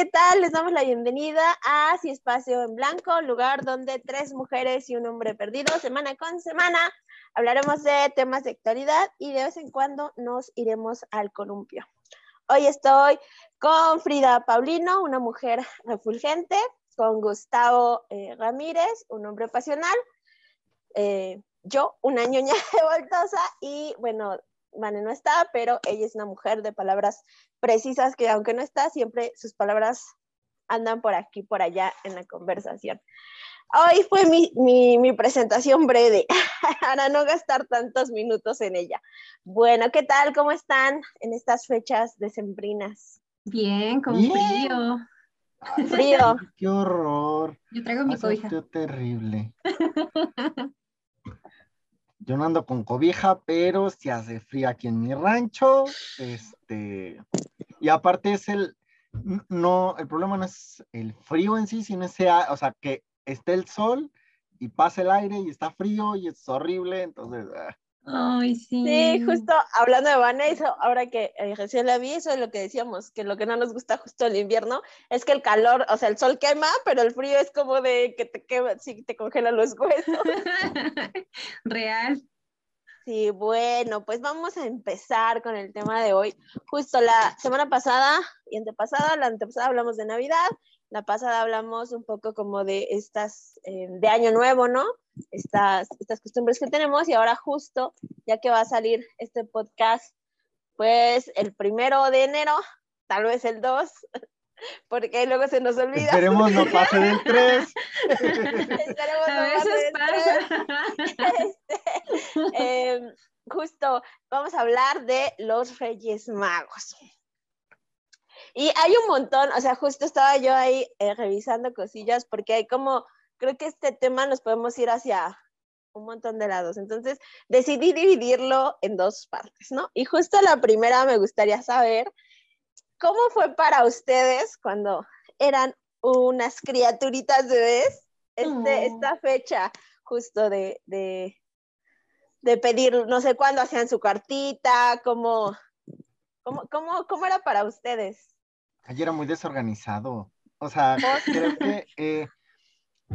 ¿qué tal? Les damos la bienvenida a Si Espacio en Blanco, lugar donde tres mujeres y un hombre perdido, semana con semana, hablaremos de temas de actualidad y de vez en cuando nos iremos al columpio. Hoy estoy con Frida Paulino, una mujer refulgente, con Gustavo eh, Ramírez, un hombre pasional, eh, yo, una ñoña revoltosa y bueno, Vane no está, pero ella es una mujer de palabras precisas que aunque no está, siempre sus palabras andan por aquí, por allá en la conversación. Hoy fue mi, mi, presentación breve, para no gastar tantos minutos en ella. Bueno, ¿qué tal? ¿Cómo están en estas fechas decembrinas? Bien, con frío. Frío. Qué horror. Yo traigo mi cobija. terrible. Yo no ando con cobija, pero si hace frío aquí en mi rancho. Este, y aparte es el, no, el problema no es el frío en sí, sino ese, o sea, que esté el sol y pase el aire y está frío y es horrible, entonces... Ah. Ay, sí. Sí, justo hablando de Vanessa, ahora que eh, recién la vi, eso es lo que decíamos, que lo que no nos gusta justo el invierno es que el calor, o sea, el sol quema, pero el frío es como de que te quema, sí, te congela los huesos. Real. Sí, bueno, pues vamos a empezar con el tema de hoy. Justo la semana pasada y antepasada, la antepasada hablamos de Navidad, la pasada hablamos un poco como de estas, eh, de Año Nuevo, ¿no? Estas, estas costumbres que tenemos y ahora justo, ya que va a salir este podcast, pues el primero de enero, tal vez el 2, porque luego se nos olvida. Esperemos no pase del 3. Esperemos a veces pasa. Este, em, justo, vamos a hablar de los Reyes Magos. Y hay un montón, o sea, justo estaba yo ahí eh, revisando cosillas porque hay como, creo que este tema nos podemos ir hacia un montón de lados. Entonces, decidí dividirlo en dos partes, ¿no? Y justo la primera me gustaría saber ¿Cómo fue para ustedes cuando eran unas criaturitas bebés este, esta fecha justo de, de, pedir, no sé cuándo hacían su cartita, cómo, cómo, cómo, cómo era para ustedes? Ayer era muy desorganizado. O sea, creo que, eh,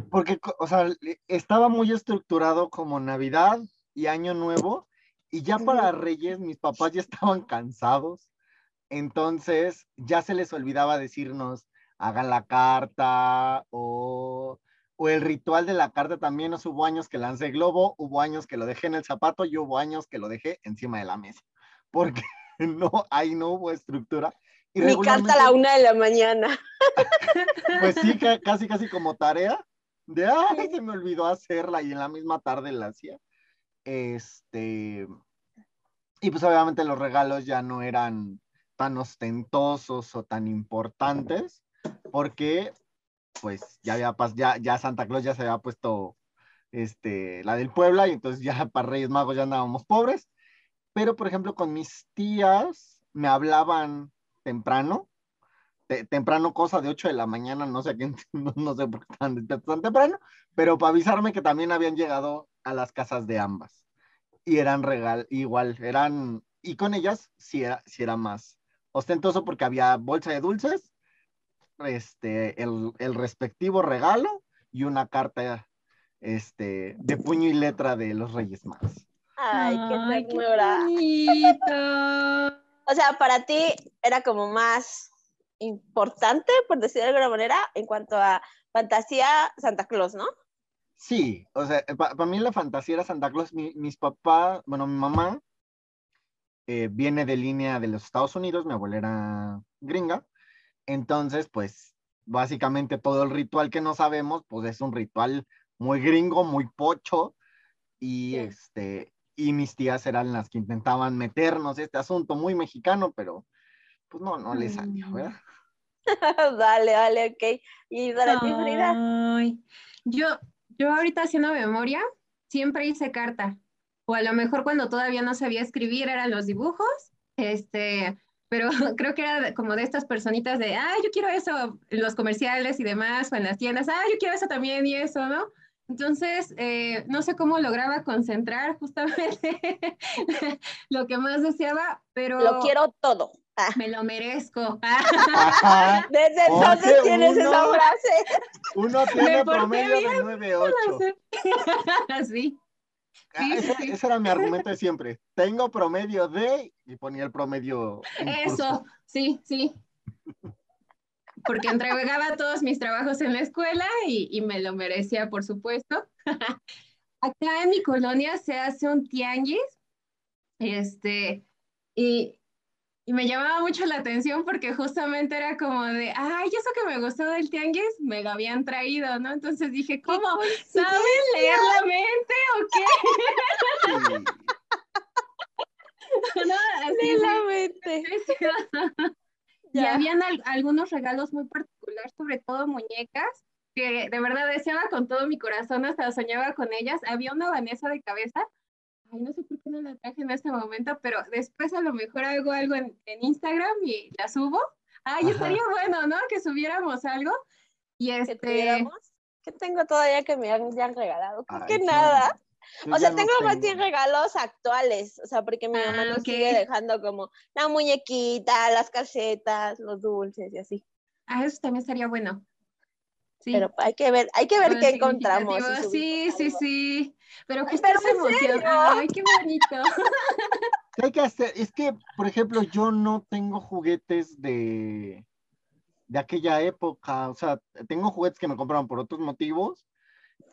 porque, o sea, estaba muy estructurado como Navidad y Año Nuevo, y ya para Reyes mis papás ya estaban cansados entonces ya se les olvidaba decirnos, hagan la carta o, el ritual de la carta también. Nos hubo años que lancé globo, hubo años que lo dejé en el zapato y hubo años que lo dejé encima de la mesa. Porque no, ahí no hubo estructura. Y Mi carta a la una de la mañana. Pues sí, casi, casi como tarea. De, ay, se me olvidó hacerla y en la misma tarde la hacía. Este, y pues obviamente los regalos ya no eran tan ostentosos o tan importantes, porque pues ya había ya, ya Santa Claus ya se había puesto este, la del Puebla y entonces ya para Reyes Magos ya andábamos pobres. Pero, por ejemplo, con mis tías me hablaban temprano, temprano cosa de 8 de la mañana, no sé, qué, no, sé por qué tan, tan temprano, pero para avisarme que también habían llegado a las casas de ambas. Y eran regal, igual, eran, y con ellas sí era, sí era más, ostentoso porque había bolsa de dulces, este, el, respectivo regalo y una carta este, de puño y letra de los Reyes Magos. Ay, qué ternura. o sea, para ti era como más importante, por decir de alguna manera, en cuanto a fantasía Santa Claus, ¿no? Sí, o sea, para mí la fantasía era Santa Claus. mis papás, bueno, mi mamá eh, viene de línea de los Estados Unidos, mi abuela era gringa, entonces pues básicamente todo el ritual que no sabemos pues es un ritual muy gringo, muy pocho y este y mis tías eran las que intentaban meternos este asunto muy mexicano, pero pues no, no les salió. ¿verdad? dale, dale, ok. ¿Y para ti, Frida? Yo, yo ahorita haciendo memoria, siempre hice carta o a lo mejor cuando todavía no sabía escribir eran los dibujos, este, pero creo que era como de estas personitas de, ah, yo quiero eso en los comerciales y demás, o en las tiendas, ah, yo quiero eso también y eso, ¿no? Entonces, eh, no sé cómo lograba concentrar justamente lo que más deseaba, pero... Lo quiero todo. Ah. Me lo merezco. Desde entonces tienes esa frase. Uno tiene promedio de 9.8. sí. Ah, ese, era mi argumento de siempre. Tengo promedio de, y ponía el promedio. Eso, sí, sí. Porque entregaba todos mis trabajos en la escuela y, y me lo merecía, por supuesto. Acá en mi colonia se hace un tianguis, este, y y me llamaba mucho la atención porque justamente era como de, ay, eso que me gustó del tianguis, me lo habían traído, ¿no? Entonces dije, ¿cómo? ¿Saben leer la mente o qué? no, así la mente. y habían algunos regalos muy particulares, sobre todo muñecas, que de verdad deseaba con todo mi corazón, hasta soñaba con ellas. Había una Vanessa de cabeza Ay, no sé por qué no la traje en este momento, pero después a lo mejor hago algo en, Instagram y la subo. Ay, estaría bueno, ¿no? Que subiéramos algo. Y este... ¿Qué tengo todavía que me han, regalado? Creo que nada. O sea, tengo, más bien regalos actuales, o sea, porque mi mamá ah, nos sigue dejando como la muñequita, las casetas, los dulces y así. Ah, eso también estaría bueno. Pero hay que ver, hay que ver qué encontramos. Sí, sí, sí. Pero justo esa emoción. Ay, qué bonito. ¿Qué hay que hacer? Es que, por ejemplo, yo no tengo juguetes de, de aquella época. O sea, tengo juguetes que me compraron por otros motivos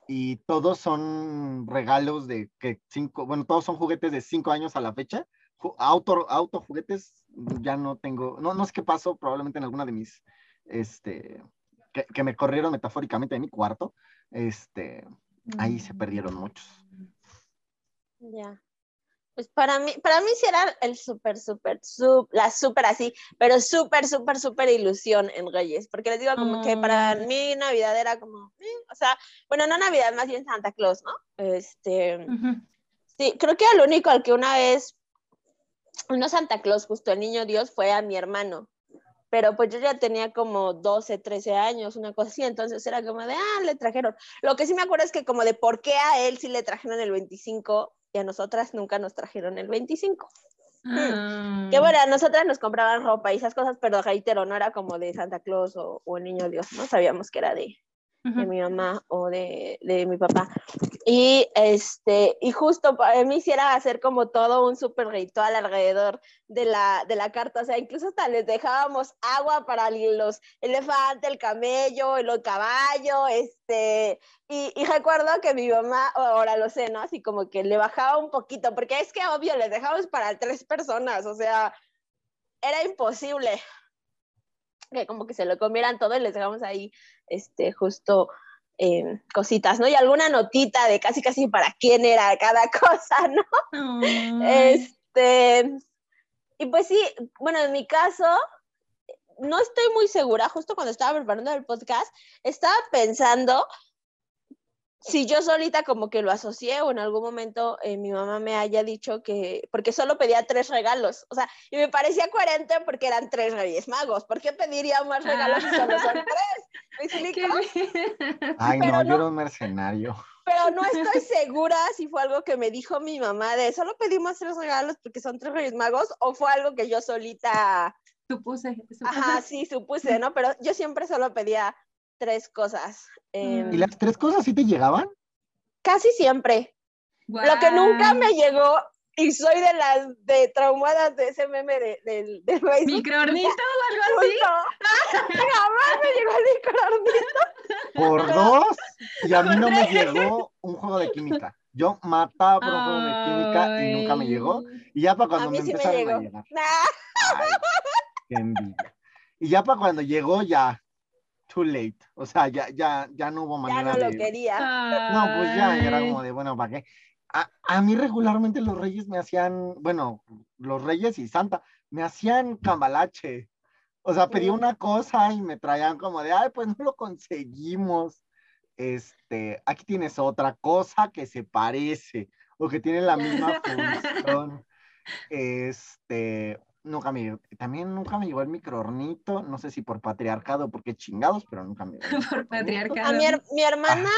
y todos son regalos de que cinco, bueno, todos son juguetes de cinco años a la fecha. Auto, auto juguetes, ya no tengo, no, no sé qué pasó, probablemente en alguna de mis, este, que, me corrieron metafóricamente de mi cuarto, este, ahí se perdieron muchos. Ya. Pues para mí, para mí sí era el súper, súper, la súper así, pero súper, súper, súper ilusión en Reyes, porque les digo como que para mí Navidad era como, eh, o sea, bueno, no Navidad, más bien Santa Claus, ¿no? Este, sí, creo que el único al que una vez, no Santa Claus, justo el niño Dios, fue a mi hermano, pero pues yo ya tenía como 12, 13 años, una cosa así, entonces era como de, ah, le trajeron. Lo que sí me acuerdo es que como de por qué a él sí le trajeron el 25 y a nosotras nunca nos trajeron el 25. Mm. Que bueno, a nosotras nos compraban ropa y esas cosas, pero reitero, no era como de Santa Claus o, o el Niño Dios, ¿no? Sabíamos que era de, de mi mamá o de, de, mi papá. Y, este, y justo para mí hiciera hacer como todo un súper ritual alrededor de la, de la carta, o sea, incluso hasta les dejábamos agua para los elefantes, el camello, el caballo, este, y, y, recuerdo que mi mamá, ahora lo sé, ¿no? Así como que le bajaba un poquito, porque es que obvio, les dejamos para tres personas, o sea, era imposible que como que se lo comieran todo y les dejamos ahí este, justo em, cositas, ¿no? Y alguna notita de casi casi para quién era cada cosa, ¿no? Este, y pues sí, bueno, en mi caso, no estoy muy segura, justo cuando estaba preparando el podcast, estaba pensando si yo solita como que lo asocié o en algún momento eh, mi mamá me haya dicho que, porque solo pedía tres regalos, o sea, y me parecía coherente porque eran tres reyes magos, ¿por qué pediría más regalos si solo son tres? Ay, no, yo era un mercenario. Pero no estoy segura si fue algo que me dijo mi mamá de solo pedimos tres regalos porque son tres reyes magos o fue algo que yo solita... Supuse. supuse. Ajá, sí, supuse, ¿no? Pero yo siempre solo pedía tres cosas. Em, ¿Y las tres cosas sí te llegaban? Casi siempre. Lo que nunca me llegó, y soy de las de traumadas de ese meme de, de, de Facebook. ¿Microornito o algo así? Jamás me llegó el microornito. Por dos, y a mí no me llegó un juego de química. Yo mataba por un juego de química y nunca me llegó. Y ya para cuando me empezaron a llegar. qué envidia. Y ya para cuando llegó, ya too late. O sea, ya, ya, ya no hubo manera ya no lo quería. No, pues ya, era como de, bueno, ¿para qué? A, a, mí regularmente los reyes me hacían, bueno, los reyes y Santa, me hacían cambalache. O sea, pedí una cosa y me traían como de, ay, pues no lo conseguimos. Este, aquí tienes otra cosa que se parece o que tiene la misma función. Este, nunca me también nunca me llegó el microornito, no sé si por patriarcado o porque chingados, pero nunca me por patriarcado. A mi, mi hermana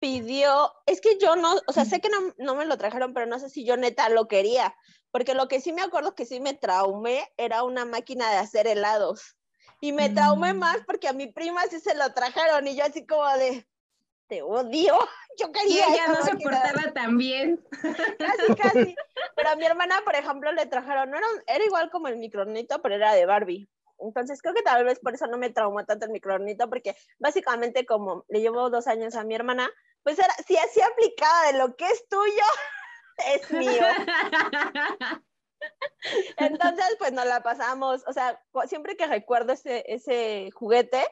pidió, es que yo no, o sea, sé que no, no me lo trajeron, pero no sé si yo neta lo quería, porque lo que sí me acuerdo que sí me traumé era una máquina de hacer helados. Y me traumé Mm. más porque a mi prima sí se lo trajeron y yo así como de, te odio, yo Y quería ella esa no se máquina". portaba tan bien. Casi, casi. Pero a mi hermana, por ejemplo, le trajeron, no era, un- era igual como el micronito, pero era de Barbie. Entonces creo que tal vez por eso no me traumó tanto el micronito, porque básicamente como le llevo dos años a mi hermana, pues era, si así aplicaba de lo que es tuyo, es mío. Entonces, pues nos la pasamos, o sea, siempre que recuerdo ese, ese juguete,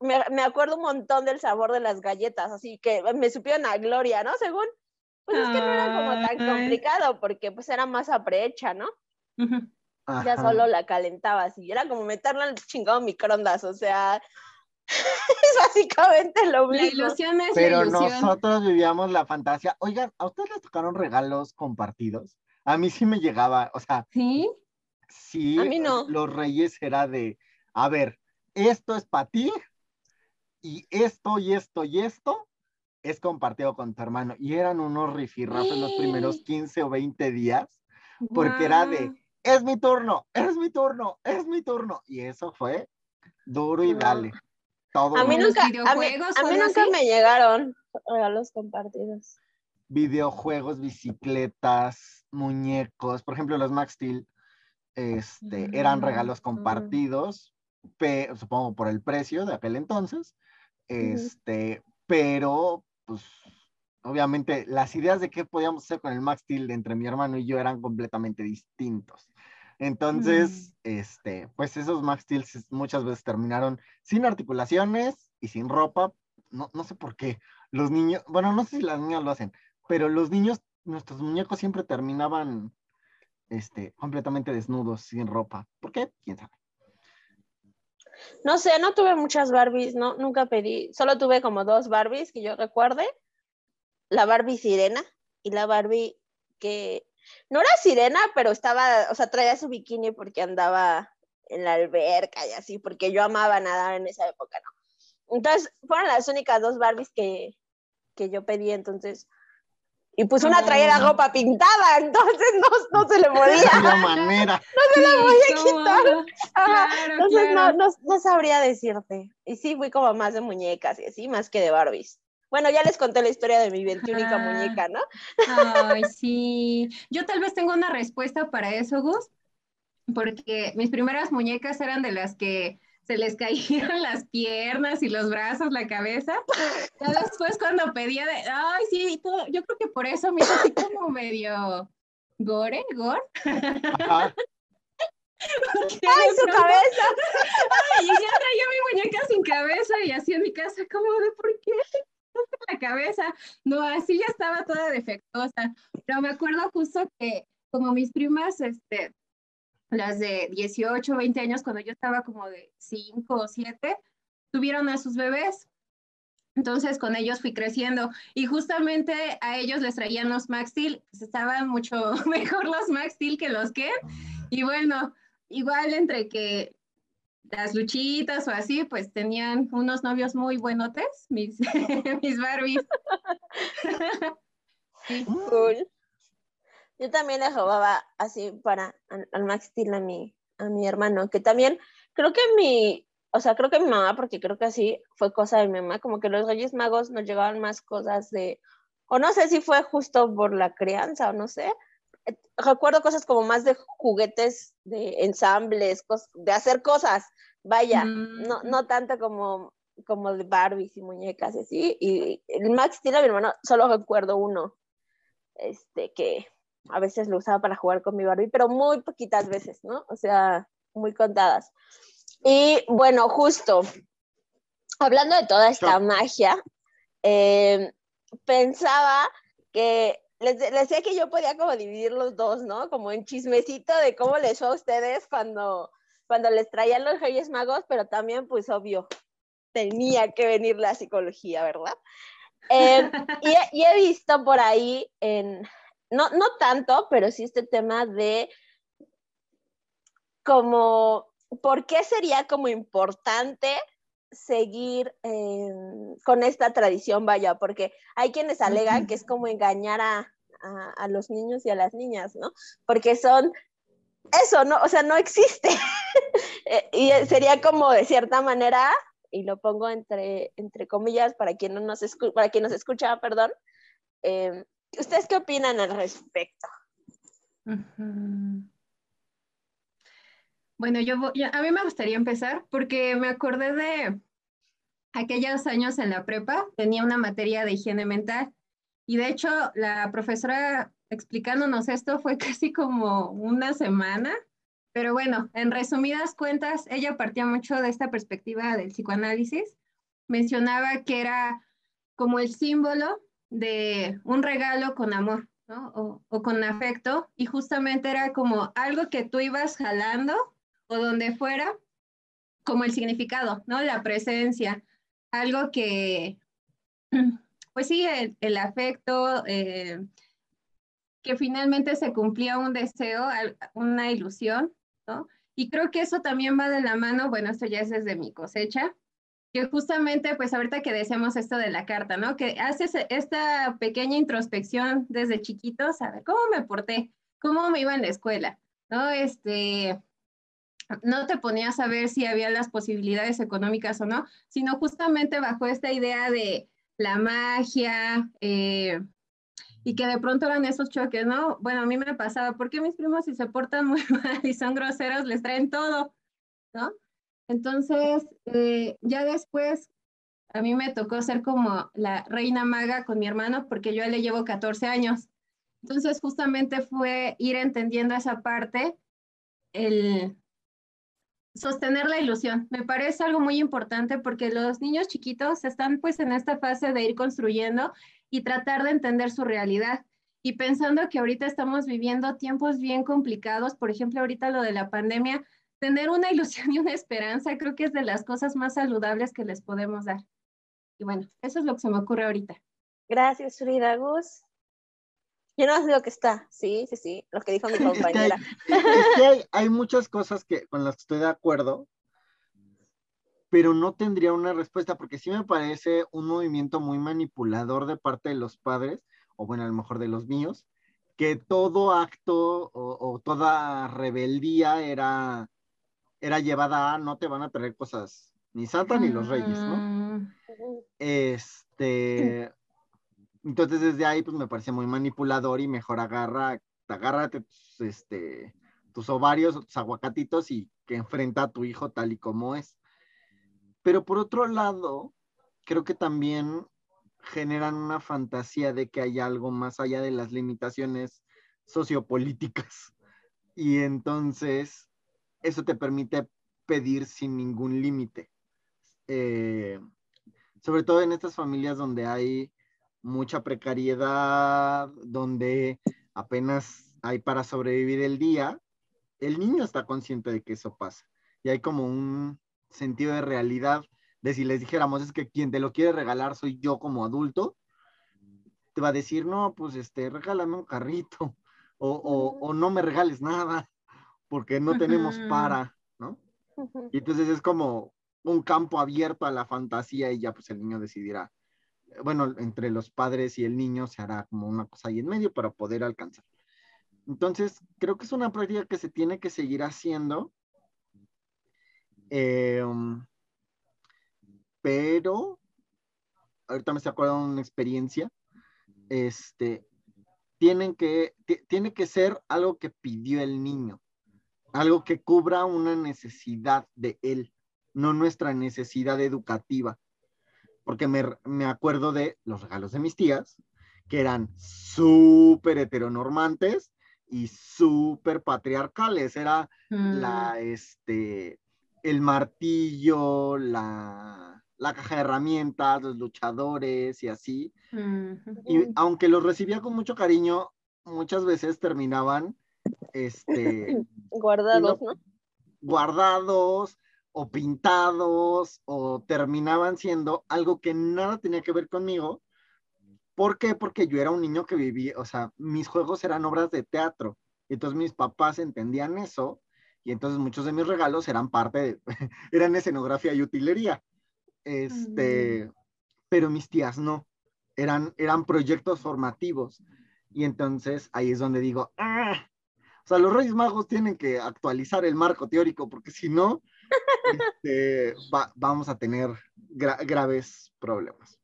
me, me acuerdo un montón del sabor de las galletas, así que me supieron a gloria, ¿no? Según, pues es que no era como tan complicado, porque pues era masa prehecha, ¿no? Ujú. Ya Ajá. solo la calentabas y era como meterla al chingado microondas, o sea, es básicamente lo La mismo. ilusión es Pero la ilusión. nosotros vivíamos la fantasía. Oigan, ¿a ustedes les tocaron regalos compartidos? A mí sí me llegaba, o sea, ¿Sí? sí, A mí no. los reyes era de, a ver, esto es para ti y esto y esto y esto es compartido con tu hermano. Y eran unos rifirrafes los primeros 15 o 20 días, porque era de, es mi turno, es mi turno, es mi turno. Y eso fue duro y dale. Todo A mí ¿Como los nunca, a mí, a mí nunca así? me llegaron regalos compartidos. videojuegos, bicicletas, muñecos, por ejemplo, los Max Steel, este, eran Mm, regalos mm. compartidos, pe- supongo por el precio de aquel entonces, este, pero pues obviamente las ideas de qué podíamos hacer con el Max Steel entre mi hermano y yo eran completamente distintos. Entonces, este, pues esos Max Steel muchas veces terminaron sin articulaciones y sin ropa, no, no sé por qué. Los niños, bueno, no sé si las niñas lo hacen, pero los niños, nuestros muñecos siempre terminaban este, completamente desnudos, sin ropa. ¿Por qué? ¿Quién sabe? No sé, no tuve muchas Barbies, no, nunca pedí, solo tuve como dos Barbies que yo recuerde, la Barbie sirena y la Barbie que no era sirena, pero estaba, o sea, traía su bikini porque andaba en la alberca y así, porque yo amaba nadar en esa época, ¿no? Entonces, fueron las únicas dos Barbies que, que yo pedí, entonces, y pues una traía la Oh. ropa pintada, entonces no, no se le No podía. había manera. Sí, voy a ¿cómo? Ajá, Claro, Entonces claro. no, no, no sabría decirte. Y sí, fui como más de muñecas y así, más que de Barbies. Bueno, ya les conté la historia de mi 21 Ajá. muñeca, ¿no? Ay, sí. Yo tal vez tengo una respuesta para eso, Gus, porque mis primeras muñecas eran de las que se les caían las piernas y los brazos, la cabeza. Ya después cuando pedía de, ay, sí, todo- yo creo que por eso me hizo así como medio gore, gore. Ajá. ¡Ay, su pronto- cabeza! Y ya traía mi muñeca sin cabeza y así en mi casa, como de por qué la cabeza. No, así ya estaba toda defectuosa. Pero me acuerdo justo que como mis primas, este, las de 18, 20 años, cuando yo estaba como de 5 o 7, tuvieron a sus bebés. Entonces con ellos fui creciendo y justamente a ellos les traían los Max Steel, pues estaban mucho mejor los Max Steel que los que. Y bueno, igual entre que las luchitas o así, pues tenían unos novios muy buenotes, mis, mis Barbies. Cool. Yo también le robaba así para al, Max Steel a mi, a mi hermano, que también creo que mi, o sea, creo que mi mamá, porque creo que así fue cosa de mi mamá, como que los Reyes Magos nos llegaban más cosas de, o no sé si fue justo por la crianza o no sé. Eh, Recuerdo cosas como más de juguetes, de ensambles, de hacer cosas, vaya, Mm. no, no tanto como, como de Barbies y muñecas y así. Y el Max Steel a mi hermano, solo recuerdo uno, este, que a veces lo usaba para jugar con mi Barbie, pero muy poquitas veces, ¿no? O sea, muy contadas. Y bueno, justo, hablando de toda esta magia, eh, pensaba que les, les decía que yo podía como dividir los dos, ¿no? Como en chismecito de cómo les fue a ustedes cuando, cuando les traían los Reyes Magos, pero también, pues obvio, tenía que venir la psicología, ¿verdad? Eh, y, he, y he visto por ahí, en, no, no tanto, pero sí este tema de como, ¿por qué sería como importante seguir con esta tradición, vaya, porque hay quienes alegan que es como engañar a, a, los niños y a las niñas, ¿no? Porque son eso, ¿no? O sea, no existe. Eh, y sería como de cierta manera, y lo pongo entre, entre comillas para quien, no nos, para quien nos escucha, perdón, em, ¿ustedes qué opinan al respecto? Bueno, yo, a mí me gustaría empezar porque me acordé de aquellos años en la prepa, tenía una materia de higiene mental y de hecho la profesora explicándonos esto fue casi como una semana, pero bueno, en resumidas cuentas, ella partía mucho de esta perspectiva del psicoanálisis, mencionaba que era como el símbolo de un regalo con amor, ¿no? O, o con afecto, y justamente era como algo que tú ibas jalando o donde fuera, como el significado, ¿no? La presencia, algo que, pues sí, el, afecto, eh, que finalmente se cumplía un deseo, una ilusión, ¿no? Y creo que eso también va de la mano, bueno, esto ya es desde mi cosecha, que justamente, pues ahorita que decíamos esto de la carta, ¿no? Que haces esta pequeña introspección desde chiquitos, a ¿cómo me porté? ¿Cómo me iba en la escuela? ¿No? Este, no te ponías a ver si había las posibilidades económicas o no, sino justamente bajo esta idea de la magia eh, y que de pronto eran esos choques, ¿no? Bueno, a mí me pasaba, ¿por qué mis primos si se portan muy mal y son groseros les traen todo? ¿No? Entonces, eh, ya después, a mí me tocó ser como la reina maga con mi hermano porque yo le llevo 14 años. Entonces, justamente fue ir entendiendo esa parte, el, sostener la ilusión. Me parece algo muy importante porque los niños chiquitos están pues en esta fase de ir construyendo y tratar de entender su realidad. Y pensando que ahorita estamos viviendo tiempos bien complicados, por ejemplo, ahorita lo de la pandemia, tener una ilusión y una esperanza creo que es de las cosas más saludables que les podemos dar. Y bueno, eso es lo que se me ocurre ahorita. Gracias, Frida Gus. Yo no sé lo que está, sí, sí, sí, lo que dijo mi compañera. es que hay, muchas cosas que, con las que estoy de acuerdo, pero no tendría una respuesta, porque sí me parece un movimiento muy manipulador de parte de los padres, o bueno, a lo mejor de los míos, que todo acto o, toda rebeldía era, era llevada a no te van a traer cosas, ni Santa ni los reyes, ¿no? Mm. Este, entonces desde ahí pues me parece muy manipulador y mejor agarra, agárrate tus, este, tus ovarios o tus aguacatitos y que enfrenta a tu hijo tal y como es. Pero por otro lado, creo que también generan una fantasía de que hay algo más allá de las limitaciones sociopolíticas. Y entonces eso te permite pedir sin ningún límite. Eh, sobre todo en estas familias donde hay mucha precariedad, donde apenas hay para sobrevivir el día, el niño está consciente de que eso pasa. Y hay como un sentido de realidad de si les dijéramos es que quien te lo quiere regalar soy yo como adulto, te va a decir, no, pues este, regálame un carrito o, no me regales nada porque no tenemos para, ¿no? Y entonces es como un campo abierto a la fantasía y ya pues el niño decidirá bueno, entre los padres y el niño se hará como una cosa ahí en medio para poder alcanzar. Entonces, creo que es una práctica que se tiene que seguir haciendo. Em, pero, ahorita me estoy acordando de una experiencia. Este, tienen que, tiene que ser algo que pidió el niño, algo que cubra una necesidad de él, no nuestra necesidad educativa porque me, acuerdo de los regalos de mis tías, que eran súper heteronormantes y súper patriarcales. Era la, mm. este, el martillo, la, caja de herramientas, los luchadores y así. Y aunque los recibía con mucho cariño, muchas veces terminaban este, guardados, ¿no? Guardados, o pintados o terminaban siendo algo que nada tenía que ver conmigo. ¿Por qué? Porque yo era un niño que vivía, o sea, mis juegos eran obras de teatro. Y entonces mis papás entendían eso y entonces muchos de mis regalos eran parte de, eran escenografía y utilería. este, pero mis tías no, eran, eran proyectos formativos. Y entonces ahí es donde digo, ah, sea, los Reyes Magos tienen que actualizar el marco teórico, porque si no, este, vamos a tener graves problemas.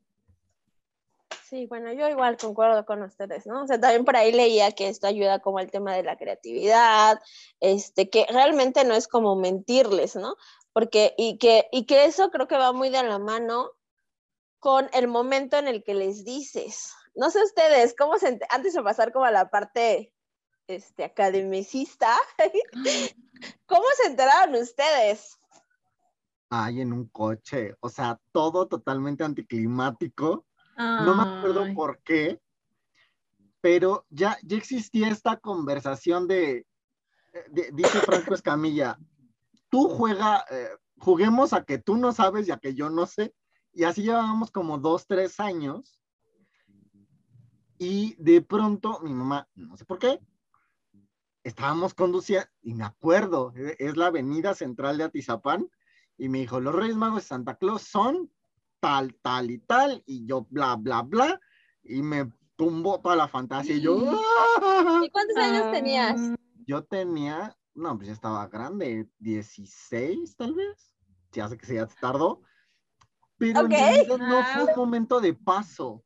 Sí, bueno, yo igual concuerdo con ustedes, ¿no? O sea, también por ahí leía que esto ayuda como al tema de la creatividad, este, que realmente no es como mentirles, ¿no? Porque, y que, y que eso creo que va muy de la mano con el momento en el que les dices. No sé ustedes, ¿cómo se, antes de pasar como a la parte este, academicista, ¿cómo se enteraron ustedes? Ay, en un coche, o sea, todo totalmente anticlimático. No me acuerdo por qué, pero ya, ya existía esta conversación de, dice Franco Escamilla, tú juega, eh, juguemos a que tú no sabes y a que yo no sé. Y así llevábamos como dos, tres años. Y de pronto mi mamá, no sé por qué, estábamos conduciendo, y me acuerdo, e, es la avenida central de Atizapán, y me dijo, los Reyes Magos de Santa Claus son tal, tal y tal, y yo bla, bla, bla, y me tumbó toda la fantasía, y yo... ¿Y cuántos años tenías? Yo tenía, no, pues ya estaba grande, 16 tal vez, ya sé que se ya tardó, pero no fue un momento de paso.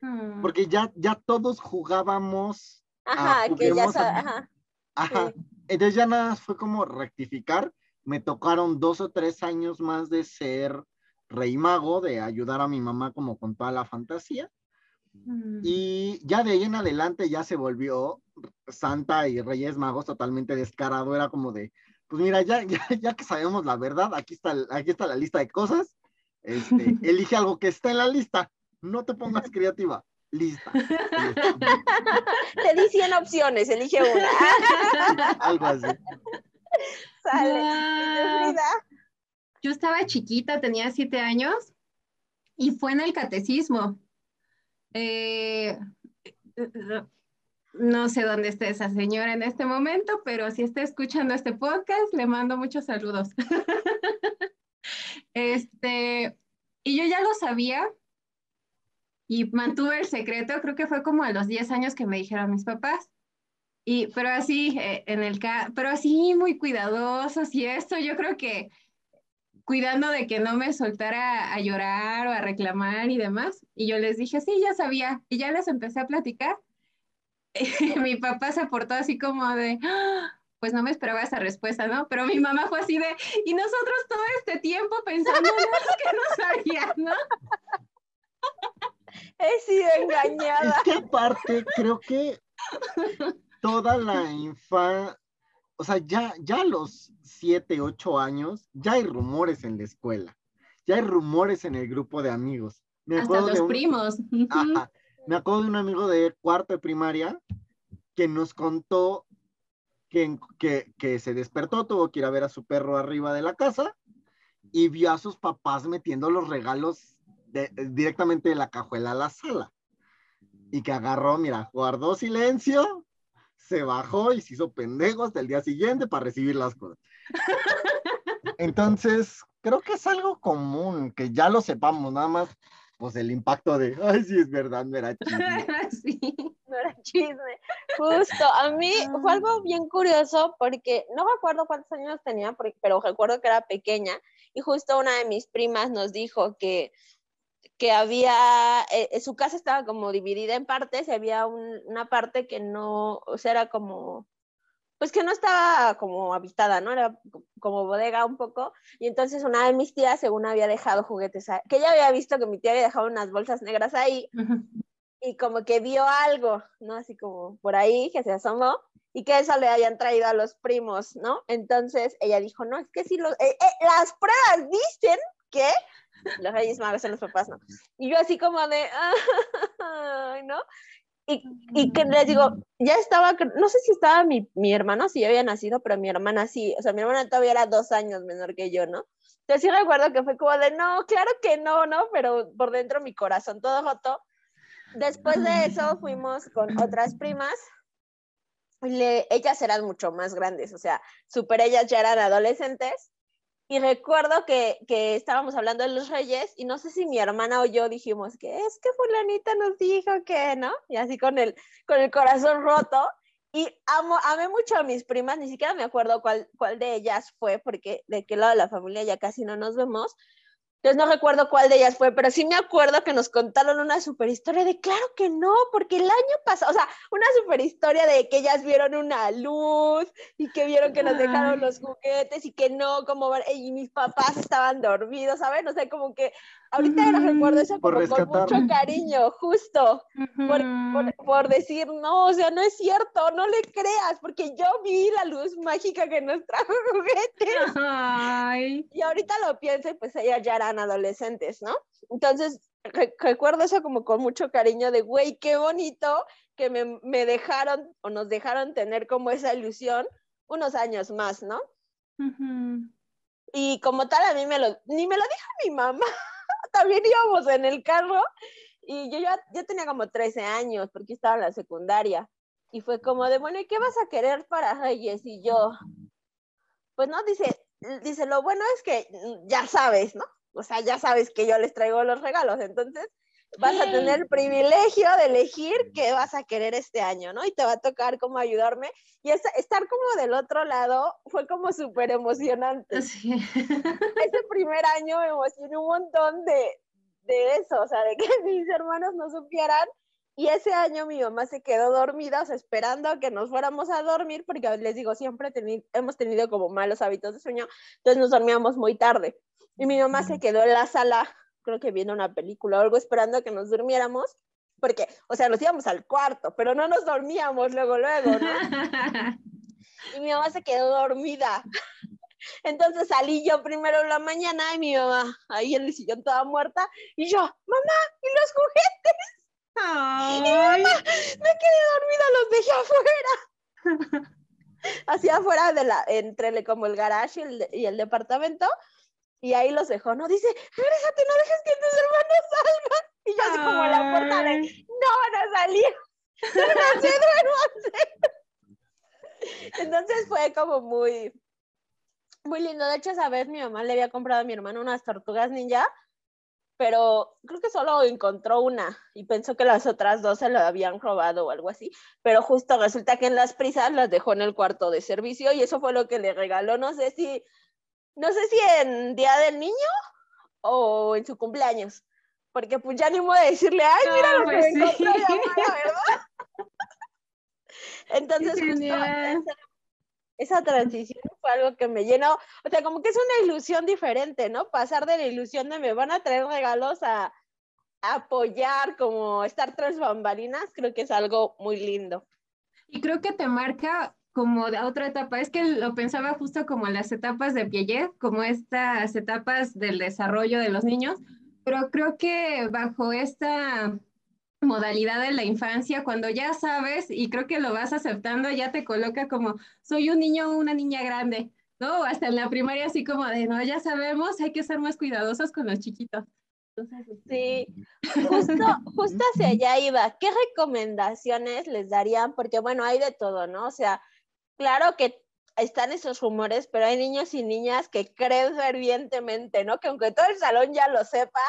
Hmm. Porque ya, ya todos jugábamos. Ajá, que ya ajá. Ajá. Entonces ya nada fue como rectificar. Me tocaron dos o tres años más de ser rey mago, de ayudar a mi mamá como con toda la fantasía. Hmm. Y ya de ahí en adelante ya se volvió Santa y Reyes Magos totalmente descarado. Era como de, pues mira, ya, ya, ya que sabemos la verdad, aquí está, aquí está la lista de cosas este, elige algo que está en la lista. No te pongas creativa. Lista. Te di 100 opciones, elige una. algo así. Sale. Yo estaba chiquita, tenía siete años y fue en el catecismo. Eh, no sé dónde está esa señora en este momento, pero si está escuchando este podcast, le mando muchos saludos. Este, y yo ya lo sabía y mantuve el secreto, creo que fue como a los 10 años que me dijeron mis papás. Y, pero así, eh, en el pero así muy cuidadosos y esto, yo creo que cuidando de que no me soltara a llorar o a reclamar y demás. Y yo les dije, sí, ya sabía. Y ya les empecé a platicar. mi papá se portó así como de, ¡Ah! pues no me esperaba esa respuesta, ¿no? Pero mi mamá fue así de, y nosotros todo este tiempo pensando que no sabía, ¿no? He sido engañada. Es que aparte, creo que toda la infancia, o sea, ya, ya a los siete, ocho años, ya hay rumores en la escuela, ya hay rumores en el grupo de amigos. Me Hasta los primos. me acuerdo de un amigo de cuarto de primaria que nos contó que, se despertó, tuvo que ir a ver a su perro arriba de la casa y vio a sus papás metiendo los regalos directamente de la cajuela a la sala. Y que agarró, mira, guardó silencio, se bajó y se hizo pendejo hasta el día siguiente para recibir las cosas. Entonces, creo que es algo común, que ya lo sepamos, nada más, pues el impacto de, ay, sí, es verdad, no era chisme. sí, no era chisme. Justo, a mí fue algo bien curioso porque no me acuerdo cuántos años tenía, pero recuerdo que era pequeña y justo una de mis primas nos dijo que, que había, eh, su casa estaba como dividida en partes y había una parte que no, o sea, era como pues que no estaba como habitada, ¿no? Era como bodega un poco. Y entonces una de mis tías, según había dejado juguetes, que ella había visto que mi tía había dejado unas bolsas negras ahí, y como que vio algo, ¿no? Así como por ahí, que se asomó, y que eso le hayan traído a los primos, ¿no? Entonces ella dijo, no, es que si los, eh, eh, las pruebas dicen que los reyes magos son los papás, ¿no? Y yo así como de, ay, ¿no? Y, y, que les digo, ya estaba, no sé si estaba mi, mi hermano, si había nacido, pero mi hermana sí, o sea, mi hermana todavía era dos años menor que yo, ¿no? Entonces sí recuerdo que fue como de, no, claro que no, ¿no? Pero por dentro mi corazón todo roto. Después de eso fuimos con otras primas, le, ellas eran mucho más grandes, o sea, super ellas ya eran adolescentes, Y recuerdo que, que, estábamos hablando de los reyes y no sé si mi hermana o yo dijimos que es que fulanita nos dijo que, ¿no? Y así con el, con el corazón roto. Y amo, amé mucho a mis primas, ni siquiera me acuerdo cuál, cuál de ellas fue, porque de qué lado de la familia ya casi no nos vemos, entonces no recuerdo cuál de ellas fue, pero sí me acuerdo que nos contaron una super historia de claro que no, porque el año pasado, o sea, una super historia de que ellas vieron una luz y que vieron que nos dejaron los juguetes y que no, como y mis papás estaban dormidos, ¿saben? O sea, como que ahorita uh recuerdo eso como con mucho cariño, justo, por, por, decir, no, o sea, no es cierto, no le creas, porque yo vi la luz mágica que nos trajo juguetes. Ay. Y ahorita lo pienso y pues ellas ya eran adolescentes, ¿no? Entonces, recuerdo eso como con mucho cariño de, güey, qué bonito que me, me, dejaron o nos dejaron tener como esa ilusión unos años más, ¿no? Y como tal, a mí me lo, ni me lo dijo mi mamá, también íbamos en el carro y yo ya, yo tenía como 13 años porque estaba en la secundaria. Y fue como de, bueno, ¿y qué vas a querer para Reyes? Y yo, pues no, dice, dice, lo bueno es que ya sabes, ¿no? O sea, ya sabes que yo les traigo los regalos, entonces vas a tener el privilegio de elegir qué vas a querer este año, ¿no? Y te va a tocar como ayudarme. Y estar como del otro lado fue como súper emocionante. Sí. Ese primer año me emocioné un montón de, de eso, o sea, de que mis hermanos no supieran. Y ese año mi mamá se quedó dormida, o sea, esperando a que nos fuéramos a dormir, porque les digo, siempre hemos tenido como malos hábitos de sueño, entonces nos dormíamos muy tarde. Y mi mamá se quedó en la sala creo que viendo una película o algo esperando a que nos durmiéramos, porque, o sea, nos íbamos al cuarto, pero no nos dormíamos luego, luego, ¿no? y mi mamá se quedó dormida. Entonces salí yo primero en la mañana y mi mamá ahí en el sillón toda muerta y yo, mamá, ¿y los juguetes? Y mi mamá, me quedé dormida, los dejé afuera. Así afuera de la, entre como el garage y el, y el departamento, y ahí los dejó, ¿no? Dice, regrésate, no dejes que tus hermanos salgan. Y yo así como la puerta de, no van a salir. Duérmanse, duérmanse. Entonces fue como muy, muy lindo. De hecho, esa vez mi mamá le había comprado a mi hermano unas tortugas ninja, pero creo que solo encontró una y pensó que las otras dos se lo habían robado o algo así. Pero justo resulta que en las prisas las dejó en el cuarto de servicio y eso fue lo que le regaló. No sé si no sé si en Día del Niño o en su cumpleaños, porque pues ya ni modo de decirle, ay, mira lo que pues me encontré, ¿verdad? Entonces, justo esa, transición fue algo que me llenó, o sea, como que es una ilusión diferente, ¿no? Pasar de la ilusión de me van a traer regalos a, a apoyar, como estar tras bambalinas, creo que es algo muy lindo. Y creo que te marca como de otra etapa. Es que lo pensaba justo como las etapas de Piaget, como estas etapas del desarrollo de los niños, pero creo que bajo esta modalidad de la infancia, cuando ya sabes y creo que lo vas aceptando, ya te coloca como soy un niño o una niña grande, ¿no? Hasta en la primaria así como de, no, ya sabemos, hay que ser más cuidadosos con los chiquitos. Este, sí, justo, justo hacia allá iba. ¿Qué recomendaciones les darían? Porque bueno, hay de todo, ¿no? O sea, claro que están esos rumores, pero hay niños y niñas que creen fervientemente, ¿no? Que aunque todo el salón ya lo sepa,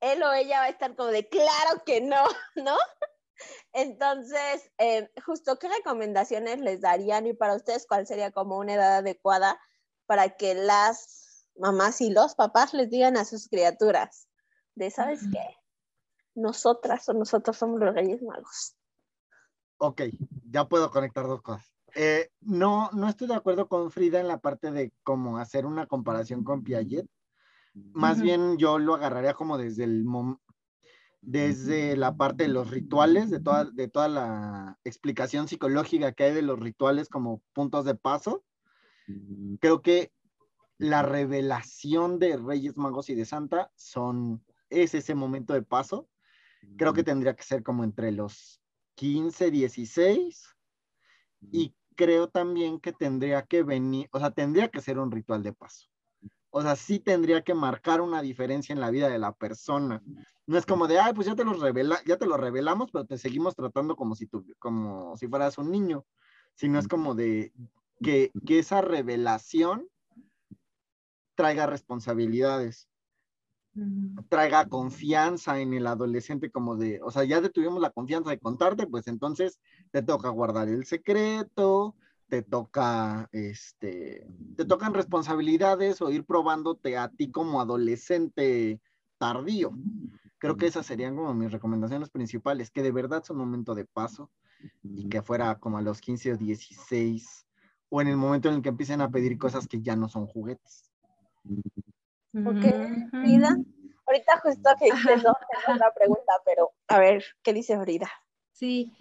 él o ella va a estar como de, claro que no, ¿no? Entonces, eh, justo, ¿qué recomendaciones les darían y para ustedes cuál sería como una edad adecuada para que las mamás y los papás les digan a sus criaturas de, ¿sabes qué? Nosotras o nosotros somos los Reyes Magos. Ok, ya puedo conectar dos cosas. Eh, no, no estoy de acuerdo con Frida en la parte de cómo hacer una comparación con Piaget. Más bien yo lo agarraría como desde el desde la parte de los rituales, de toda, de toda la explicación psicológica que hay de los rituales como puntos de paso. Creo que la revelación de Reyes Magos y de Santa son, es ese momento de paso. Creo que tendría que ser como entre los 15, 16 y creo también que tendría que venir, o sea, tendría que ser un ritual de paso. O sea, sí tendría que marcar una diferencia en la vida de la persona. No es como de, ay, pues ya te lo revela, ya te lo revelamos, pero te seguimos tratando como si tú, como si fueras un niño. Sino es como de que, que esa revelación traiga responsabilidades, traiga confianza en el adolescente como de, o sea, ya tuvimos la confianza de contarte, pues entonces te toca guardar el secreto, te toca, este, te tocan responsabilidades o ir probándote a ti como adolescente tardío. Creo que esas serían como mis recomendaciones principales, que de verdad es un momento de paso y que fuera como a los 15 o 16 o en el momento en el que empiecen a pedir cosas que ya no son juguetes. Ok, Frida. Ahorita justo que dices, no, tengo una pregunta, pero a ver, ¿qué dice Frida? Sí,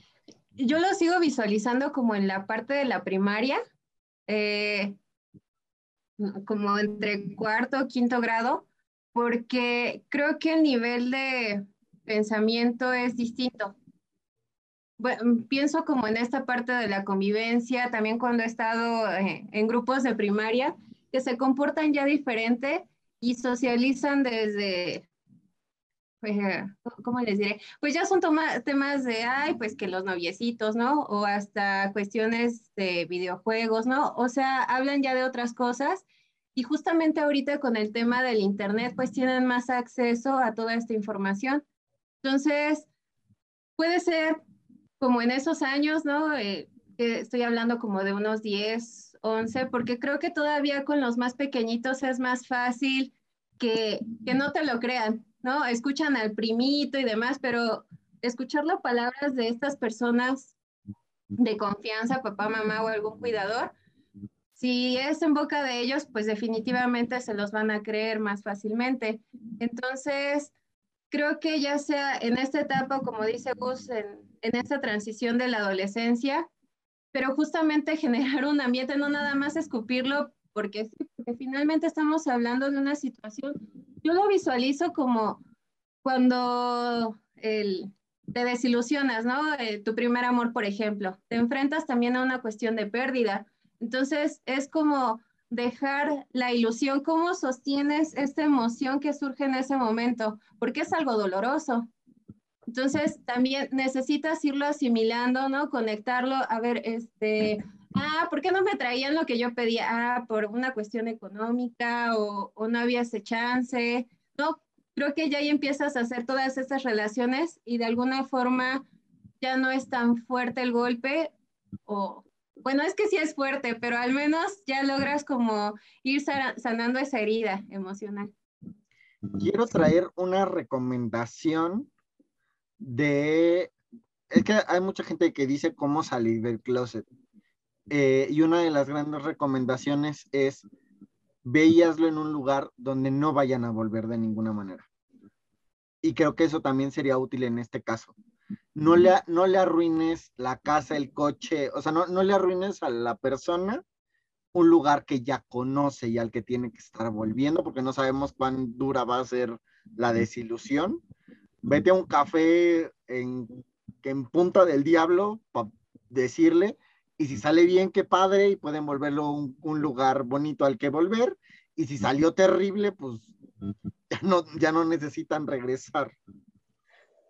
yo lo sigo visualizando como en la parte de la primaria, eh, como entre cuarto o quinto grado, porque creo que el nivel de pensamiento es distinto. Bueno, pienso como en esta parte de la convivencia, también cuando he estado eh, en grupos de primaria, que se comportan ya diferente y socializan desde pues, eh, ¿cómo les diré? Pues ya son temas de, ay, pues que los noviecitos, ¿no? O hasta cuestiones de videojuegos, ¿no? O sea, hablan ya de otras cosas y justamente ahorita con el tema del Internet, pues tienen más acceso a toda esta información. Entonces, puede ser como en esos años, ¿no? Eh, estoy hablando como de unos 10, 11, porque creo que todavía con los más pequeñitos es más fácil que, que no te lo crean, ¿no? Escuchan al primito y demás, pero escuchar las palabras de estas personas de confianza, papá, mamá o algún cuidador, si es en boca de ellos, pues definitivamente se los van a creer más fácilmente. Entonces, creo que ya sea en esta etapa, como dice Gus, en, en esta transición de la adolescencia, pero justamente generar un ambiente, no nada más escupirlo, porque porque finalmente estamos hablando de una situación yo lo visualizo como cuando te desilusionas, ¿no? Eh, tu primer amor, por ejemplo, te enfrentas también a una cuestión de pérdida. Entonces, es como dejar la ilusión, cómo sostienes esta emoción que surge en ese momento, porque es algo doloroso. Entonces, también necesitas irlo asimilando, ¿no? Conectarlo, a ver, este, ah, ¿por qué no me traían lo que yo pedía? Ah, por una cuestión económica o, o no había ese chance. No, creo que ya ahí empiezas a hacer todas esas relaciones y de alguna forma ya no es tan fuerte el golpe o, bueno, es que sí es fuerte, pero al menos ya logras como ir sanando esa herida emocional. Quiero traer una recomendación de, es que hay mucha gente que dice cómo salir del closet. Eh, y una de las grandes recomendaciones es veíaslo en un lugar donde no vayan a volver de ninguna manera. Y creo que eso también sería útil en este caso. No le, no le arruines la casa, el coche, o sea, no, no le arruines a la persona un lugar que ya conoce y al que tiene que estar volviendo, porque no sabemos cuán dura va a ser la desilusión. Vete a un café en, en punta del diablo para decirle, y si sale bien, qué padre, y pueden volverlo un, lugar bonito al que volver, y si salió terrible, pues ya no, ya no necesitan regresar.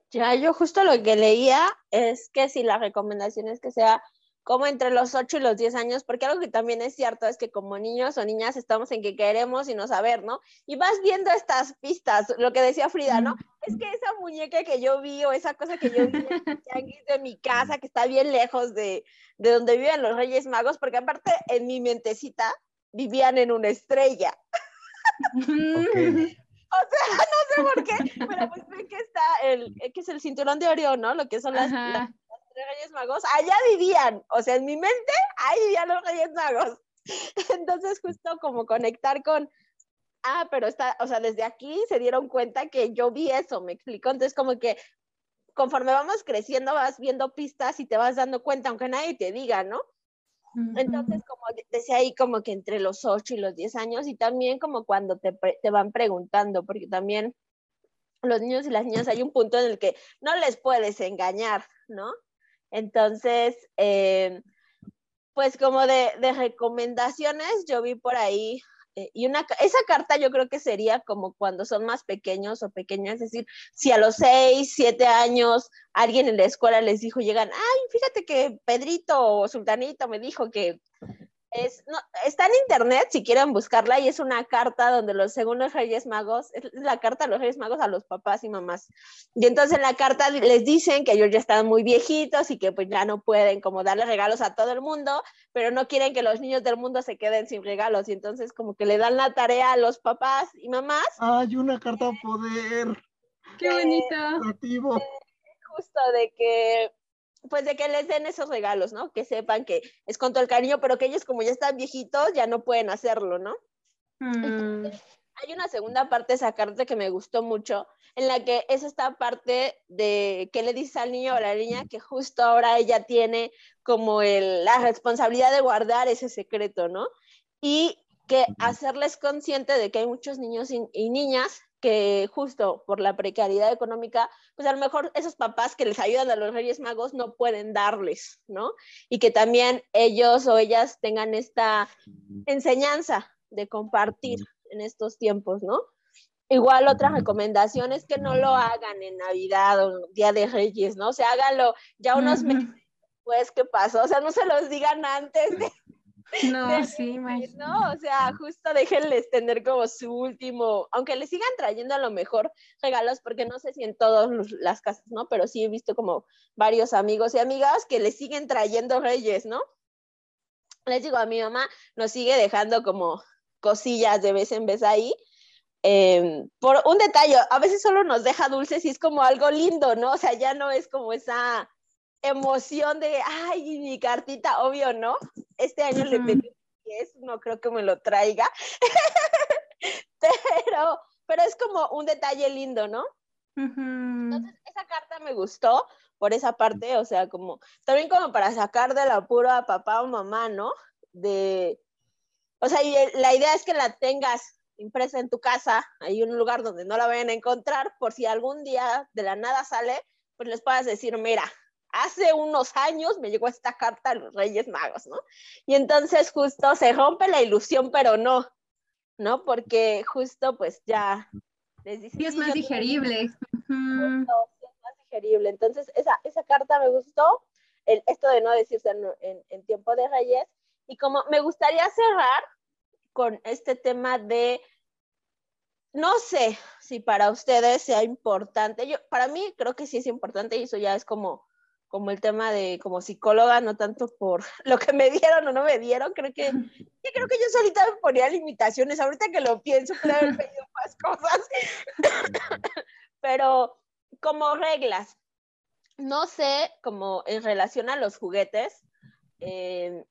Ya, yo justo lo que leía es que si la recomendación es que sea como entre los 8 y los 10 años, porque algo que también es cierto es que como niños o niñas estamos en que queremos y no saber, ¿no? Y vas viendo estas pistas, lo que decía Frida, ¿no? Es que esa muñeca que yo vi o esa cosa que yo vi de mi casa, que está bien lejos de, de donde viven los Reyes Magos, porque aparte en mi mentecita vivían en una estrella. O sea, no sé por qué, pero pues ven que está el, que es el cinturón de Orión, ¿no? Lo que son las, Reyes Magos, allá vivían, o sea, en mi mente, ahí vivían los Reyes Magos. Entonces, justo como conectar con, ah, pero está, o sea, desde aquí se dieron cuenta que yo vi eso, me explico. Entonces, como que conforme vamos creciendo, vas viendo pistas y te vas dando cuenta, aunque nadie te diga, ¿no? Entonces, como decía ahí, como que entre los 8 y los 10 años, y también como cuando te, te van preguntando, porque también los niños y las niñas hay un punto en el que no les puedes engañar, ¿no? Entonces, eh, pues como de, recomendaciones, yo vi por ahí, eh, y una, esa carta yo creo que sería como cuando son más pequeños o pequeñas, es decir, si a los seis, siete años alguien en la escuela les dijo, llegan, ay, fíjate que Pedrito o Sultanito me dijo que Es, no, está en internet si quieren buscarla y es una carta donde los, según los Reyes Magos, es la carta de los Reyes Magos a los papás y mamás. Y entonces en la carta les dicen que ellos ya están muy viejitos y que pues ya no pueden como darle regalos a todo el mundo, pero no quieren que los niños del mundo se queden sin regalos y entonces como que le dan la tarea a los papás y mamás. Hay una carta poder. Qué bonito. justo de que pues de que les den esos regalos, ¿no? Que sepan que es con todo el cariño, pero que ellos como ya están viejitos ya no pueden hacerlo, ¿no? Mm. Hay una segunda parte de esa carta que me gustó mucho, en la que es esta parte de que le dice al niño o a la niña que justo ahora ella tiene como el, la responsabilidad de guardar ese secreto, ¿no? Y que hacerles consciente de que hay muchos niños y niñas que justo por la precariedad económica, pues a lo mejor esos papás que les ayudan a los Reyes Magos no pueden darles, ¿no? Y que también ellos o ellas tengan esta enseñanza de compartir en estos tiempos, ¿no? Igual otra recomendación es que no lo hagan en Navidad o Día de Reyes, ¿no? O sea, háganlo ya unos meses después que pasó, o sea, no se los digan antes de no, sí, No, o sea, justo déjenles tener como su último, aunque les sigan trayendo a lo mejor regalos, porque no sé si en todas las casas, ¿no? Pero sí he visto como varios amigos y amigas que les siguen trayendo reyes, ¿no? Les digo, a mi mamá nos sigue dejando como cosillas de vez en vez ahí. Em, por un detalle, a veces solo nos deja dulces y es como algo lindo, ¿no? O sea, ya no es como esa emoción de, ay, mi cartita, obvio, ¿no? Este año le pedí 10, no creo que me lo traiga, pero, pero es como un detalle lindo, ¿no? Entonces, esa carta me gustó por esa parte, o sea, como, también como para sacar del apuro a papá o mamá, ¿no? De, o sea, y la idea es que la tengas impresa en tu casa, hay un lugar donde no la vayan a encontrar, por si algún día de la nada sale, pues les puedas decir, mira, hace unos años me llegó esta carta a los Reyes Magos, ¿no? Y entonces justo se rompe la ilusión, pero no, ¿no? Porque justo pues ya les dice... Sí, es más digerible. es más digerible. Entonces esa, esa carta me gustó, el, esto de no decirse en, en tiempo de Reyes. Y como me gustaría cerrar con este tema de no sé si para ustedes sea importante. Yo, para mí creo que sí es importante y eso ya es como como el tema de como psicóloga, no tanto por lo que me dieron o no me dieron, creo que, creo que yo solita me ponía limitaciones, ahorita que lo pienso, pude haber pedido más cosas, pero como reglas, no sé, como en relación a los juguetes, eh,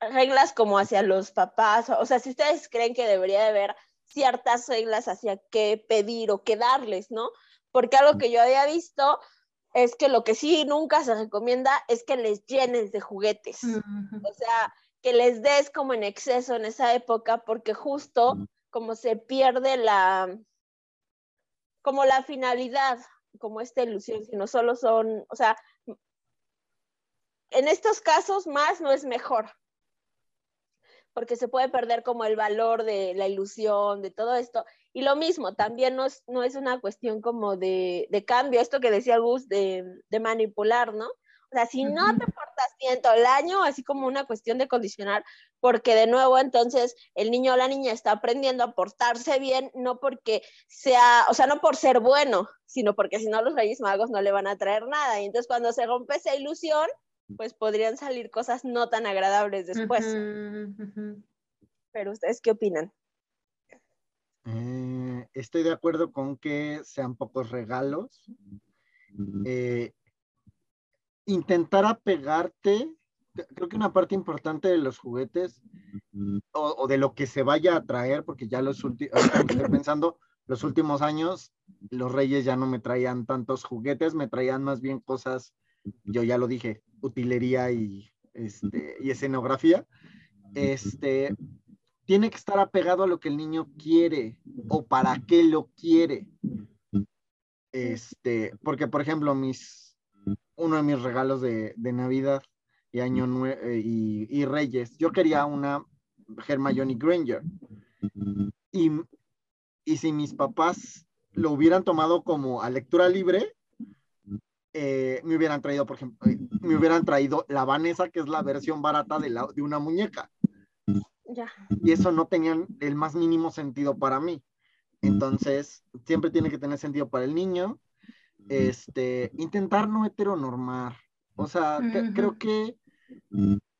reglas como hacia los papás, o sea, si ustedes creen que debería de haber ciertas reglas hacia qué pedir o qué darles, ¿no? Porque algo que yo había visto es que lo que sí nunca se recomienda es que les llenes de juguetes. O sea, que les des como en exceso en esa época, porque justo como se pierde la, como la finalidad, como esta ilusión, sino solo son, o sea, en estos casos más no es mejor, porque se puede perder como el valor de la ilusión, de todo esto. Y lo mismo, también no es, no es una cuestión como de, de cambio, esto que decía Gus, de, de, manipular, ¿no? O sea, si no te portas bien todo el año, así como una cuestión de condicionar, porque de nuevo entonces el niño o la niña está aprendiendo a portarse bien, no porque sea, o sea, no por ser bueno, sino porque si no los Reyes Magos no le van a traer nada. Y entonces cuando se rompe esa ilusión, pues podrían salir cosas no tan agradables después. Pero ustedes qué opinan? Eh, estoy de acuerdo con que sean pocos regalos. Eh, intentar apegarte, creo que una parte importante de los juguetes o, de lo que se vaya a traer, porque ya los últimos, estoy pensando, los últimos años, los reyes ya no me traían tantos juguetes, me traían más bien cosas, yo ya lo dije, utilería y, este, y escenografía. Este, tiene que estar apegado a lo que el niño quiere o para qué lo quiere. Este, porque por ejemplo, mis, uno de mis regalos de, Navidad y Año Nuevo eh, y, Reyes, yo quería una Hermione Granger. Y, y si mis papás lo hubieran tomado como a lectura libre, eh, me hubieran traído, por ejemplo, eh, me hubieran traído la Vanessa, que es la versión barata de, la, de una muñeca Y eso no tenía el más mínimo sentido para mí. Entonces, siempre tiene que tener sentido para el niño. Este, intentar no heteronormar. O sea, creo que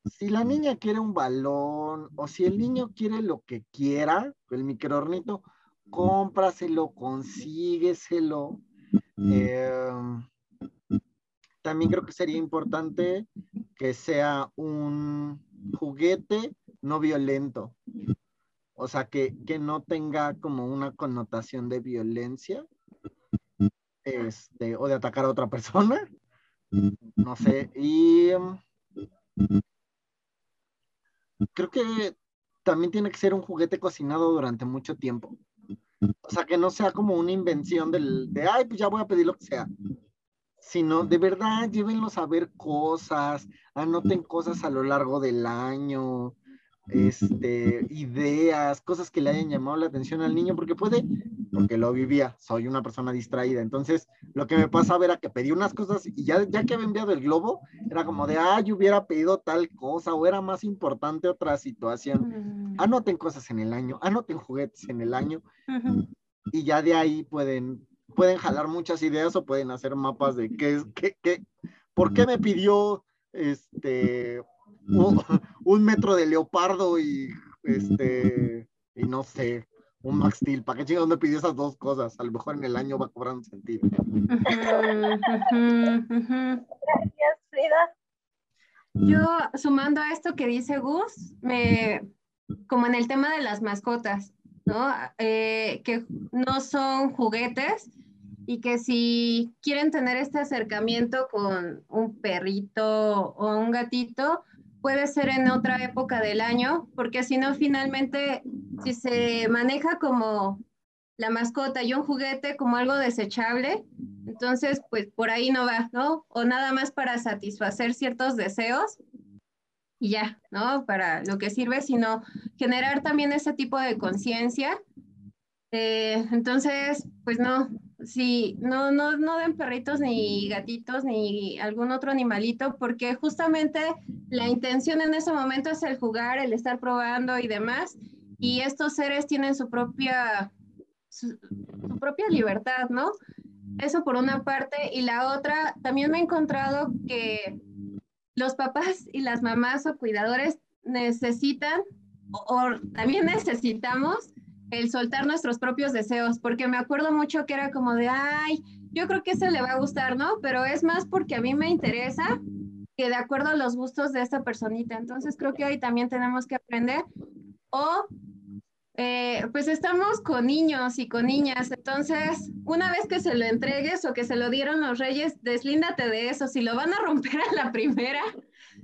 si la niña quiere un balón o si el niño quiere lo que quiera, el microornito, cómpraselo, consígueselo. Em, también creo que sería importante que sea un juguete no violento. O sea, que, no tenga como una connotación de violencia este, o de atacar a otra persona. No sé. Y em, creo que también tiene que ser un juguete cocinado durante mucho tiempo. O sea, que no sea como una invención del, de, ay, pues ya voy a pedir lo que sea. Sino, de verdad, llévenlos a ver cosas, anoten cosas a lo largo del año, este, ideas, cosas que le hayan llamado la atención al niño, porque puede, porque lo vivía, soy una persona distraída. Entonces, lo que me pasaba era que pedí unas cosas y ya, ya que había enviado el globo, era como de, ay, yo hubiera pedido tal cosa o era más importante otra situación. Mm. Anoten cosas en el año, anoten juguetes en el año y ya de ahí pueden, pueden jalar muchas ideas o pueden hacer mapas de qué es, qué, qué, por qué me pidió este un, metro de leopardo y este, y no sé, un Max Steel. ¿Para qué chingados me pidió esas dos cosas? A lo mejor en el año va cobrando sentido. Gracias, Frida. Yo, sumando a esto que dice Gus, me, como en el tema de las mascotas, ¿no? Eh, que no son juguetes y que si quieren tener este acercamiento con un perrito o un gatito, puede ser en otra época del año, porque si no, finalmente, si se maneja como la mascota y un juguete como algo desechable, entonces, pues por ahí no va, ¿no? O nada más para satisfacer ciertos deseos y ya, ¿no? Para lo que sirve, sino generar también ese tipo de conciencia. Eh, entonces, pues no, Sí, no, no, no den perritos ni gatitos ni algún otro animalito, porque justamente la intención en ese momento es el jugar, el estar probando y demás. Y estos seres tienen su propia, su, propia libertad, ¿no? Eso por una parte. Y la otra, también me he encontrado que los papás y las mamás o cuidadores necesitan o también necesitamos el soltar nuestros propios deseos, porque me acuerdo mucho que era como de, ay, yo creo que ese le va a gustar, ¿no? Pero es más porque a mí me interesa que de acuerdo a los gustos de esta personita. Entonces creo que ahí también tenemos que aprender. O eh, pues estamos con niños y con niñas, entonces una vez que se lo entregues o que se lo dieron los reyes, deslíndate de eso. Si lo van a romper a la primera,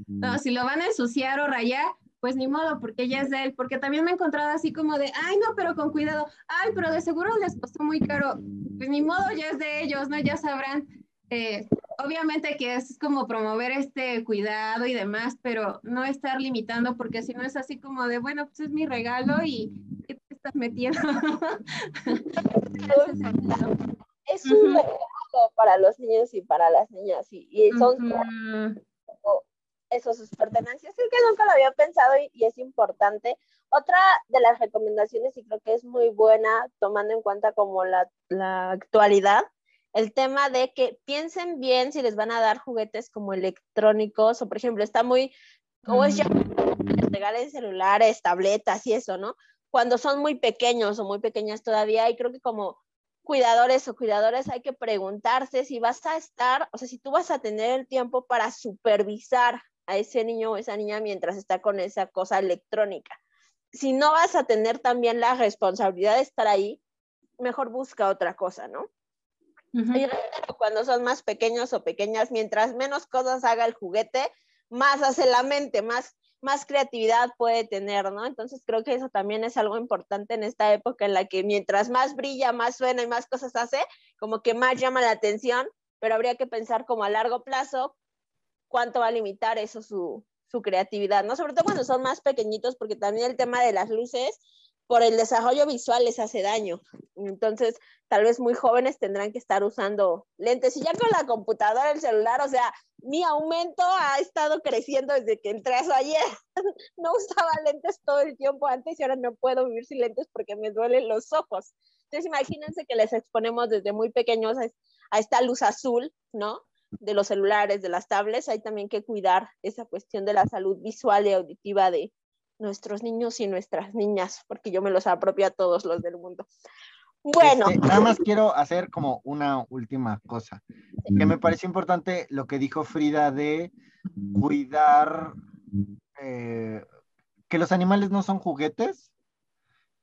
no, si lo van a ensuciar o rayar, pues ni modo, porque ya es de él, porque también me he encontrado así como de, ay, no, pero con cuidado, ay, pero de seguro les costó muy caro, pues ni modo, ya es de ellos, ¿no? Ya sabrán. Eh, obviamente que es como promover este cuidado y demás, pero no estar limitando, porque si no es así como de, bueno, pues es mi regalo y ¿qué te estás metiendo? es un regalo para los niños y para las niñas, y, son eso, sus pertenencias. Es que nunca lo había pensado y, es importante. Otra de las recomendaciones, y creo que es muy buena, tomando en cuenta como la, la actualidad, el tema de que piensen bien si les van a dar juguetes como electrónicos o, por ejemplo, está muy, o es ya les regalen celulares, tabletas y eso, ¿no? Cuando son muy pequeños o muy pequeñas todavía, y creo que como cuidadores o cuidadores hay que preguntarse si vas a estar, o sea, si tú vas a tener el tiempo para supervisar a ese niño o esa niña mientras está con esa cosa electrónica. Si no vas a tener también la responsabilidad de estar ahí, mejor busca otra cosa, ¿no? Y cuando son más pequeños o pequeñas, mientras menos cosas haga el juguete, más hace la mente, más, más creatividad puede tener, ¿no? Entonces creo que eso también es algo importante en esta época en la que mientras más brilla, más suena y más cosas hace, como que más llama la atención, pero habría que pensar como a largo plazo cuánto va a limitar eso su, creatividad, ¿no? Sobre todo cuando son más pequeñitos, porque también el tema de las luces por el desarrollo visual les hace daño. Entonces, tal vez muy jóvenes tendrán que estar usando lentes. Y ya con la computadora, el celular, o sea, mi aumento ha estado creciendo desde que entré ayer. no usaba lentes todo el tiempo antes y ahora no puedo vivir sin lentes porque me duelen los ojos. Entonces, imagínense que les exponemos desde muy pequeños a, a esta luz azul, ¿no? De los celulares, de las tablets. Hay también que cuidar esa cuestión de la salud visual y auditiva de, nuestros niños y nuestras niñas, porque yo me los apropio a todos los del mundo. Bueno. Este, nada más quiero hacer como una última cosa, que me pareció importante lo que dijo Frida de cuidar eh, que los animales no son juguetes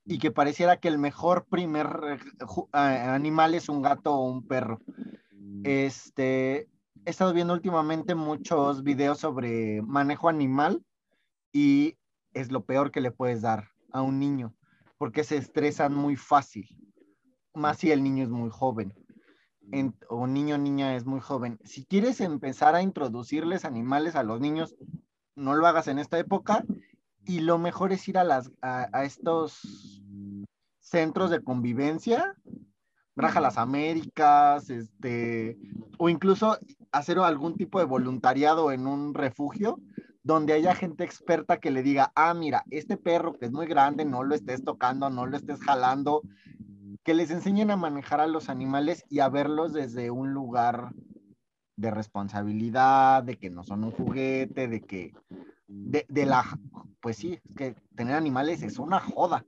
y que pareciera que el mejor primer animal es un gato o un perro. Este, he estado viendo últimamente muchos videos sobre manejo animal y es lo peor que le puedes dar a un niño, porque se estresan muy fácil, más si el niño es muy joven. o niño o niña es muy joven. Si quieres empezar a introducirles animales a los niños, no lo hagas en esta época y lo mejor es ir a, las, a, estos centros de convivencia, Raja las Américas, este, o incluso hacer algún tipo de voluntariado en un refugio donde haya gente experta que le diga, ah, mira, este perro que es muy grande, no lo estés tocando, no lo estés jalando, que les enseñen a manejar a los animales y a verlos desde un lugar de responsabilidad, de que no son un juguete, de que, de, la, pues sí, es que tener animales es una joda.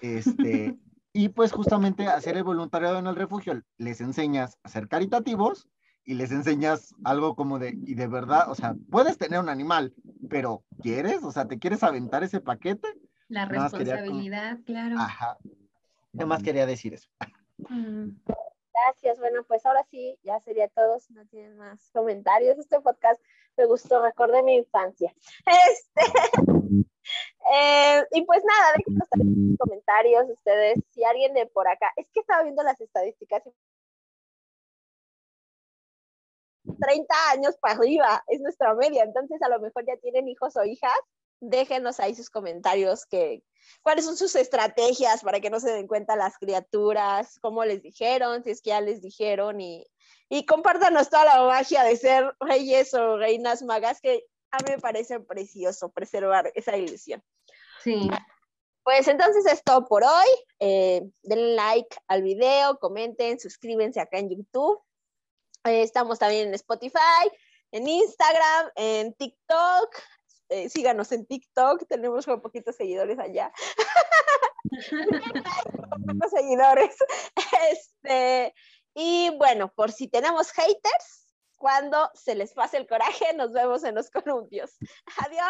Este, y pues justamente hacer el voluntariado en el refugio, les enseñas a ser caritativos y les enseñas algo como de, y de verdad, o sea, puedes tener un animal, pero ¿quieres? O sea, ¿te quieres aventar ese paquete? La responsabilidad, claro. Ajá. Nada más quería decir eso. Mm. Gracias. Bueno, pues ahora sí, ya sería todo. Si no tienen más comentarios, este podcast me gustó, recordé mi infancia. Este. Eh, y pues nada, déjenos comentarios ustedes. Si alguien de por acá, es que estaba viendo las estadísticas 30 años para arriba, es nuestra media, entonces a lo mejor ya tienen hijos o hijas, déjenos ahí sus comentarios, que, cuáles son sus estrategias para que no se den cuenta las criaturas, cómo les dijeron, si es que ya les dijeron y, y compártanos toda la magia de ser reyes o reinas magas, que a mí me parece precioso preservar esa ilusión. Sí. Pues entonces es todo por hoy. Eh, den like al video, comenten, suscríbanse acá en YouTube eh, estamos también en Spotify, en Instagram, en TikTok. Eh, síganos en TikTok, tenemos un poquitos seguidores allá. poquitos seguidores. Este, y bueno, por si tenemos haters, cuando se les pase el coraje, nos vemos en los columpios. Adiós.